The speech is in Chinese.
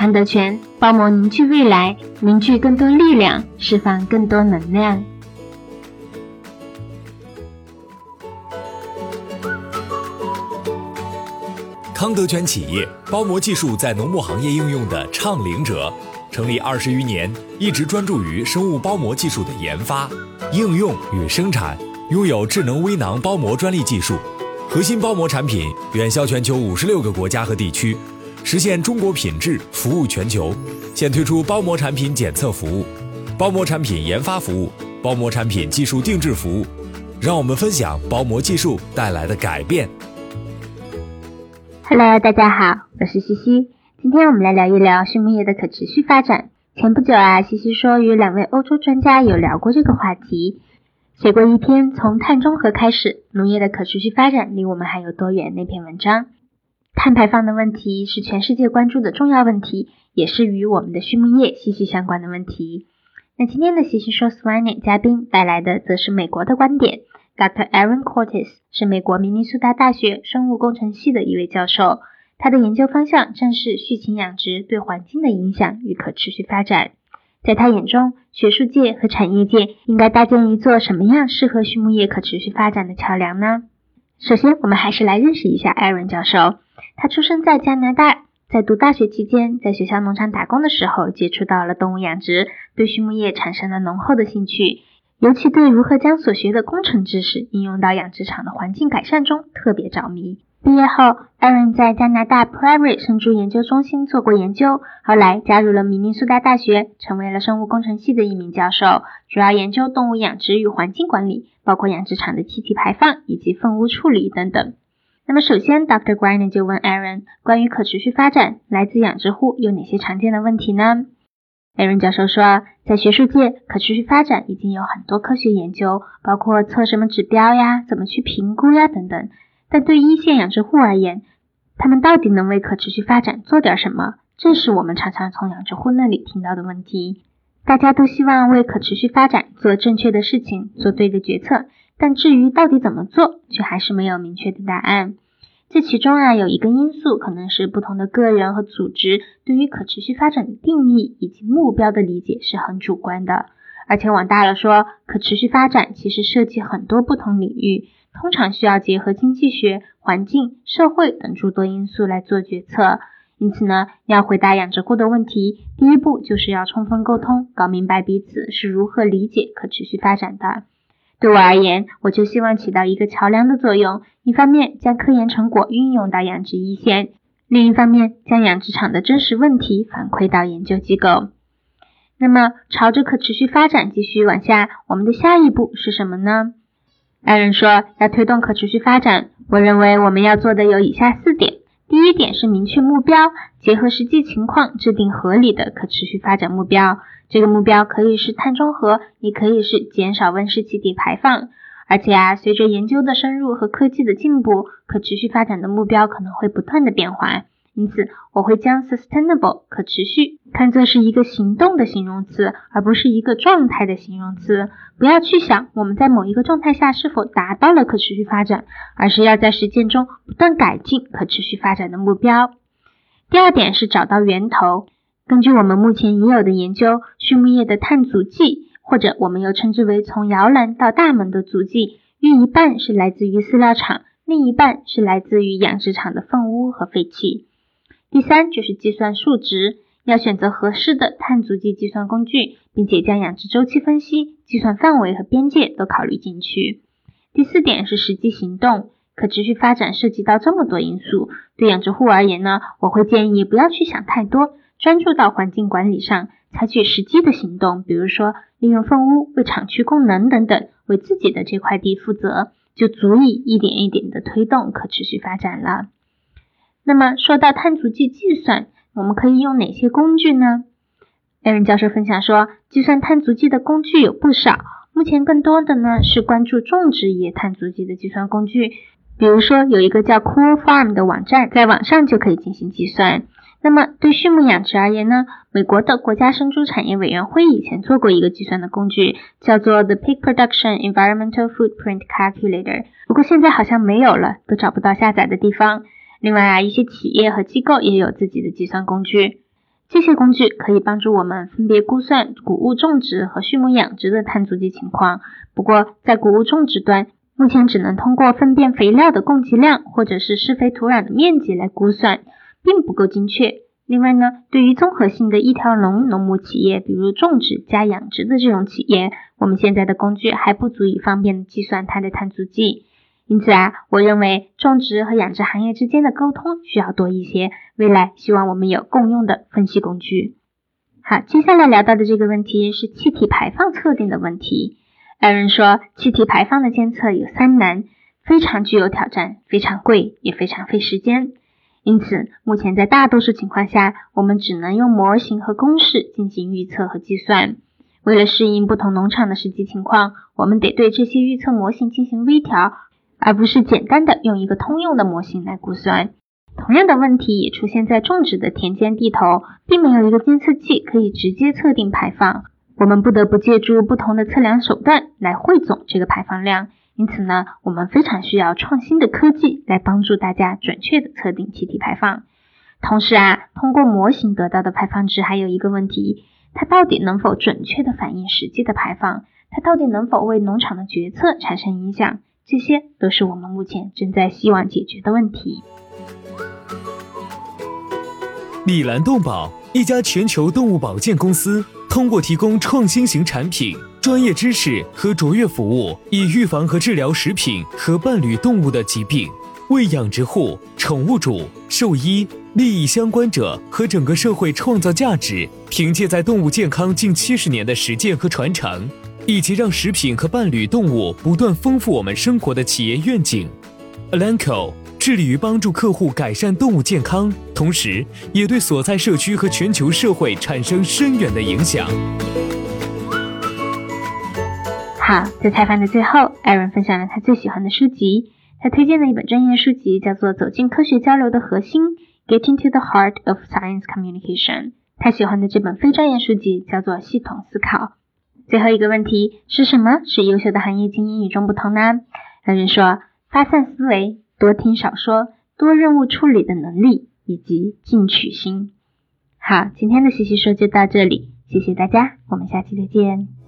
康德全包膜凝聚未来，凝聚更多力量，释放更多能量。康德全企业包膜技术在农牧行业应用的倡领者，成立二十余年，一直专注于生物包膜技术的研发、应用与生产，拥有智能微囊包膜专利技术，核心包膜产品远销全球五十六个国家和地区。实现中国品质服务全球，现推出包膜产品检测服务、包膜产品研发服务、包膜产品技术定制服务。让我们分享包膜技术带来的改变。Hello，大家好，我是西西。今天我们来聊一聊畜牧业的可持续发展。前不久啊，西西说与两位欧洲专家有聊过这个话题，写过一篇从碳中和开始，农业的可持续发展离我们还有多远那篇文章。碳排放的问题是全世界关注的重要问题，也是与我们的畜牧业息息相关的问题。那今天的西西说 Swanning 嘉宾带来的则是美国的观点。Dr. Aaron Cortes 是美国明尼苏达大学生物工程系的一位教授，他的研究方向正是畜禽养殖对环境的影响与可持续发展。在他眼中，学术界和产业界应该搭建一座什么样适合畜牧业可持续发展的桥梁呢？首先，我们还是来认识一下 Aaron 教授。他出生在加拿大，在读大学期间，在学校农场打工的时候，接触到了动物养殖，对畜牧业产生了浓厚的兴趣，尤其对如何将所学的工程知识应用到养殖场的环境改善中特别着迷。毕业后，Aaron 在加拿大 Prairie 生猪研究中心做过研究，后来加入了明尼苏达大学，成为了生物工程系的一名教授，主要研究动物养殖与环境管理，包括养殖场的气体排放以及粪污处理等等。那么，首先，Dr. Griner 就问 Aaron，关于可持续发展，来自养殖户有哪些常见的问题呢？Aaron 教授说，在学术界，可持续发展已经有很多科学研究，包括测什么指标呀，怎么去评估呀等等。但对一线养殖户而言，他们到底能为可持续发展做点什么？这是我们常常从养殖户那里听到的问题。大家都希望为可持续发展做正确的事情，做对的决策。但至于到底怎么做，却还是没有明确的答案。这其中啊，有一个因素可能是不同的个人和组织对于可持续发展的定义以及目标的理解是很主观的。而且往大了说，可持续发展其实涉及很多不同领域，通常需要结合经济学、环境、社会等诸多因素来做决策。因此呢，要回答养殖户的问题，第一步就是要充分沟通，搞明白彼此是如何理解可持续发展的。对我而言，我就希望起到一个桥梁的作用。一方面将科研成果运用到养殖一线，另一方面将养殖场的真实问题反馈到研究机构。那么，朝着可持续发展继续往下，我们的下一步是什么呢？艾伦说，要推动可持续发展，我认为我们要做的有以下四点。第一点是明确目标，结合实际情况制定合理的可持续发展目标。这个目标可以是碳中和，也可以是减少温室气体排放。而且啊，随着研究的深入和科技的进步，可持续发展的目标可能会不断的变化。因此，我会将 sustainable 可持续看作是一个行动的形容词，而不是一个状态的形容词。不要去想我们在某一个状态下是否达到了可持续发展，而是要在实践中不断改进可持续发展的目标。第二点是找到源头。根据我们目前已有的研究，畜牧业的碳足迹，或者我们又称之为从摇篮到大门的足迹，约一半是来自于饲料厂，另一半是来自于养殖场的粪污和废气。第三就是计算数值，要选择合适的碳足迹计算工具，并且将养殖周期分析、计算范围和边界都考虑进去。第四点是实际行动。可持续发展涉及到这么多因素，对养殖户而言呢，我会建议不要去想太多，专注到环境管理上，采取实际的行动，比如说利用粪污为厂区供能等等，为自己的这块地负责，就足以一点一点的推动可持续发展了。那么说到碳足迹计算，我们可以用哪些工具呢？艾伦教授分享说，计算碳足迹的工具有不少，目前更多的呢是关注种植业碳足迹的计算工具。比如说，有一个叫 Cool Farm 的网站，在网上就可以进行计算。那么，对畜牧养殖而言呢？美国的国家生猪产业委员会以前做过一个计算的工具，叫做 The Pig Production Environmental Footprint Calculator。不过现在好像没有了，都找不到下载的地方。另外啊，一些企业和机构也有自己的计算工具。这些工具可以帮助我们分别估算谷物种植和畜牧养殖的碳足迹情况。不过，在谷物种植端，目前只能通过粪便肥料的供给量或者是施肥土壤的面积来估算，并不够精确。另外呢，对于综合性的一条龙农牧企业，比如种植加养殖的这种企业，我们现在的工具还不足以方便计算它的碳足迹。因此啊，我认为种植和养殖行业之间的沟通需要多一些。未来希望我们有共用的分析工具。好，接下来聊到的这个问题是气体排放测定的问题。艾伦说，气体排放的监测有三难，非常具有挑战，非常贵，也非常费时间。因此，目前在大多数情况下，我们只能用模型和公式进行预测和计算。为了适应不同农场的实际情况，我们得对这些预测模型进行微调，而不是简单的用一个通用的模型来估算。同样的问题也出现在种植的田间地头，并没有一个监测器可以直接测定排放。我们不得不借助不同的测量手段来汇总这个排放量，因此呢，我们非常需要创新的科技来帮助大家准确的测定气体排放。同时啊，通过模型得到的排放值还有一个问题，它到底能否准确的反映实际的排放？它到底能否为农场的决策产生影响？这些都是我们目前正在希望解决的问题。米兰动保，一家全球动物保健公司。通过提供创新型产品、专业知识和卓越服务，以预防和治疗食品和伴侣动物的疾病，为养殖户、宠物主、兽医、利益相关者和整个社会创造价值。凭借在动物健康近七十年的实践和传承，以及让食品和伴侣动物不断丰富我们生活的企业愿景，Alanco。致力于帮助客户改善动物健康，同时也对所在社区和全球社会产生深远的影响。好，在采访的最后，艾伦分享了他最喜欢的书籍。他推荐的一本专业书籍叫做《走进科学交流的核心》，Getting to the Heart of Science Communication。他喜欢的这本非专业书籍叫做《系统思考》。最后一个问题是什么使优秀的行业精英与众不同呢？有人说：发散思维。多听少说，多任务处理的能力以及进取心。好，今天的西西说就到这里，谢谢大家，我们下期再见。